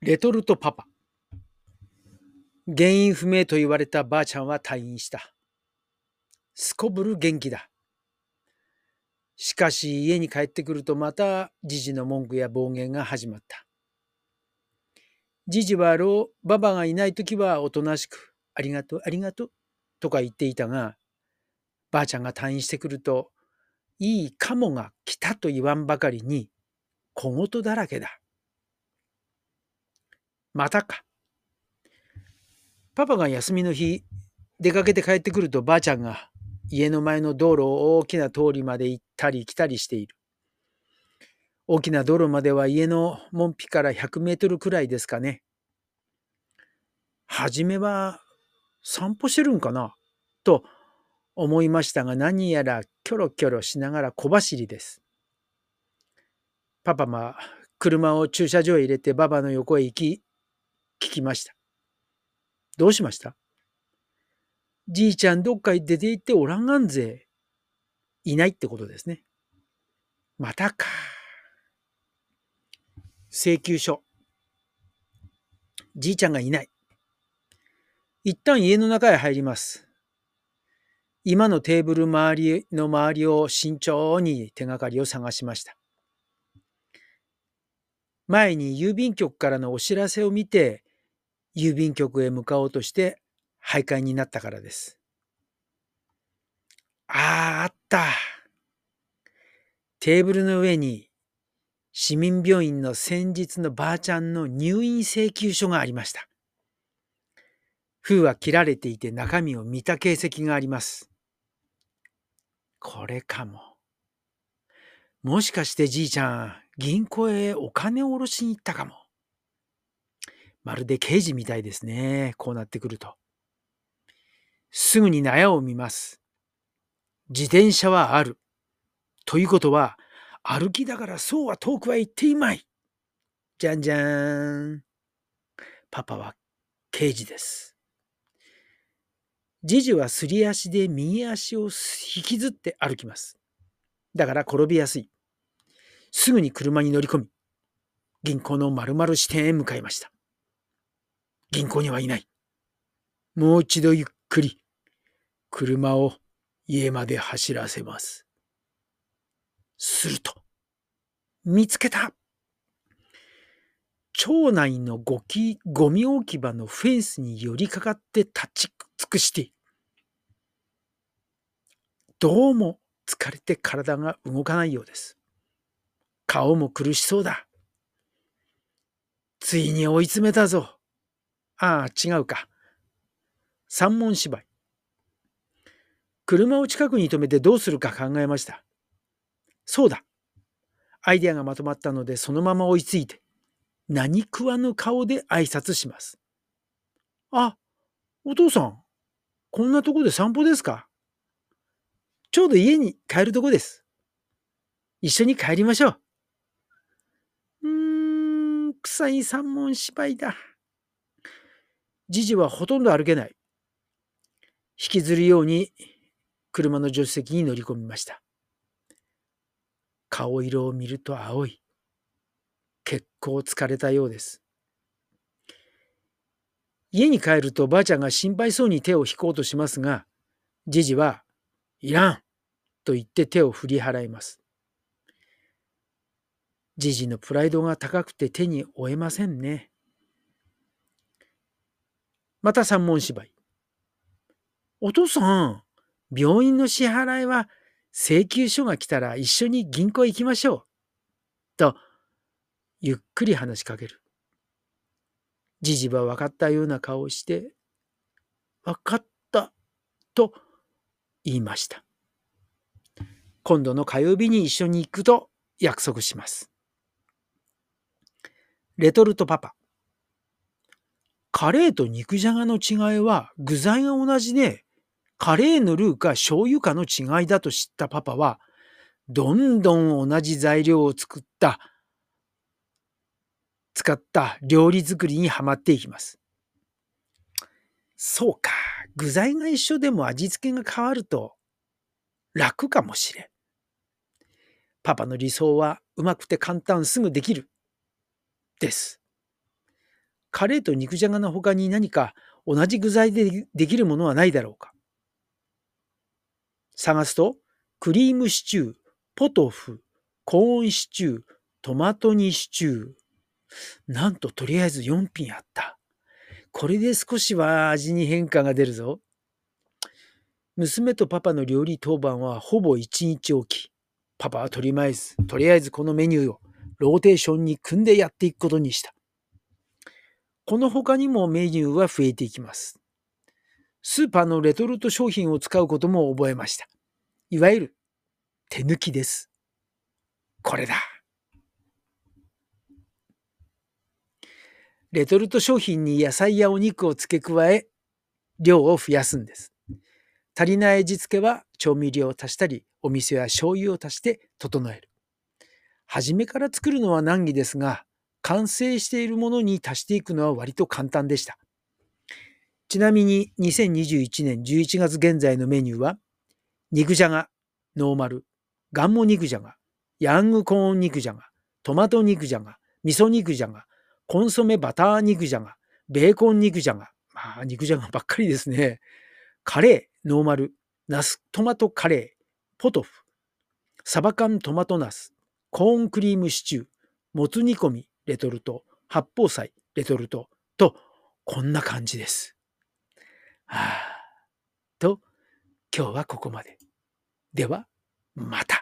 レトルトパパ。原因不明と言われたばあちゃんは退院した。すこぶる元気だ。しかし家に帰ってくるとまたじじの文句や暴言が始まった。じじは老、ばばがいない時はおとなしく、ありがとう、ありがとう、とか言っていたが、ばあちゃんが退院してくると、いいカモが来たと言わんばかりに、小言だらけだ。またか。パパが休みの日、出かけて帰ってくるとばあちゃんが家の前の道路を大きな通りまで行ったり来たりしている。大きな道路までは家の門扉から100メートルくらいですかね。はじめは散歩してるんかな？と思いましたが何やらキョロキョロしながら小走りです。パパは車を駐車場へ入れてババの横へ行き聞きました。どうしました？じいちゃんどっかへ出て行っておらんがんぜ。いないってことですね。またか。請求書。じいちゃんがいない。一旦家の中へ入ります。今のテーブル周りの周りを慎重に手がかりを探しました。前に郵便局からのお知らせを見て郵便局へ向かおうとして徘徊になったからです。ああ、あった。テーブルの上に市民病院の先日のばあちゃんの入院請求書がありました。封は切られていて中身を見た形跡があります。これかも。もしかしてじいちゃん、銀行へお金を下ろしに行ったかも。まるで刑事みたいですね。こうなってくると。すぐに納屋を見ます。自転車はある。ということは、歩きだからそうは遠くは行っていまい。じゃんじゃーん。パパは刑事です。ジジはすり足で右足を引きずって歩きます。だから転びやすい。すぐに車に乗り込み、銀行の〇〇支店へ向かいました。銀行にはいない。もう一度ゆっくり、車を家まで走らせます。すると、見つけた町内のゴキゴミ置き場のフェンスに寄りかかって立ち尽くして、どうも疲れて体が動かないようです。顔も苦しそうだ。ついに追い詰めたぞ。ああ、違うか。三文芝居。車を近くに止めてどうするか考えました。そうだ。アイデアがまとまったのでそのまま追いついて、何食わぬ顔で挨拶します。あ、お父さん、こんなとこで散歩ですか？ちょうど家に帰るとこです。一緒に帰りましょう。うーん、臭い三文芝居だ。じじはほとんど歩けない。引きずるように車の助手席に乗り込みました。顔色を見ると青い。結構疲れたようです。家に帰るとばあちゃんが心配そうに手を引こうとしますが、じじは、いらんと言って手を振り払います。じじのプライドが高くて手に負えませんね。また三文芝居。お父さん、病院の支払いは請求書が来たら一緒に銀行行きましょう。と、ゆっくり話しかける。じじは分かったような顔をして、分かった、と言いました。今度の火曜日に一緒に行くと約束します。レトルトパパ。カレーと肉じゃがの違いは具材が同じで、カレーのルーか醤油かの違いだと知ったパパは、どんどん同じ材料を作った、使った料理作りにはまっていきます。そうか、具材が一緒でも味付けが変わると楽かもしれん。パパの理想はうまくて簡単すぐできる。です。カレーと肉じゃがの他に何か同じ具材でできるものはないだろうか？探すと、クリームシチュー、ポトフ、コーンシチュー、トマト煮シチュー。なんととりあえず4品あった。これで少しは味に変化が出るぞ。娘とパパの料理当番はほぼ1日おき。パパはとりあえず、とりあえずこのメニューをローテーションに組んでやっていくことにした。この他にもメニューは増えていきます。スーパーのレトルト商品を使うことも覚えました。いわゆる手抜きです。これだ。レトルト商品に野菜やお肉を付け加え、量を増やすんです。足りない味付けは調味料を足したり、お味噌や醤油を足して整える。初めから作るのは難儀ですが、完成しているものに足していくのは割と簡単でした。ちなみに2021年11月現在のメニューは、肉じゃが、ノーマル、ガンモ肉じゃが、ヤングコーン肉じゃが、トマト肉じゃが、味噌肉じゃが、コンソメバター肉じゃが、ベーコン肉じゃが、まあ肉じゃがばっかりですね。カレー、ノーマル、ナストマトカレー、ポトフ、サバ缶トマトナス、コーンクリームシチュー、もつ煮込み、レトルト、八宝菜、レトルト、と、こんな感じです。はあ、と、今日はここまで。では、また。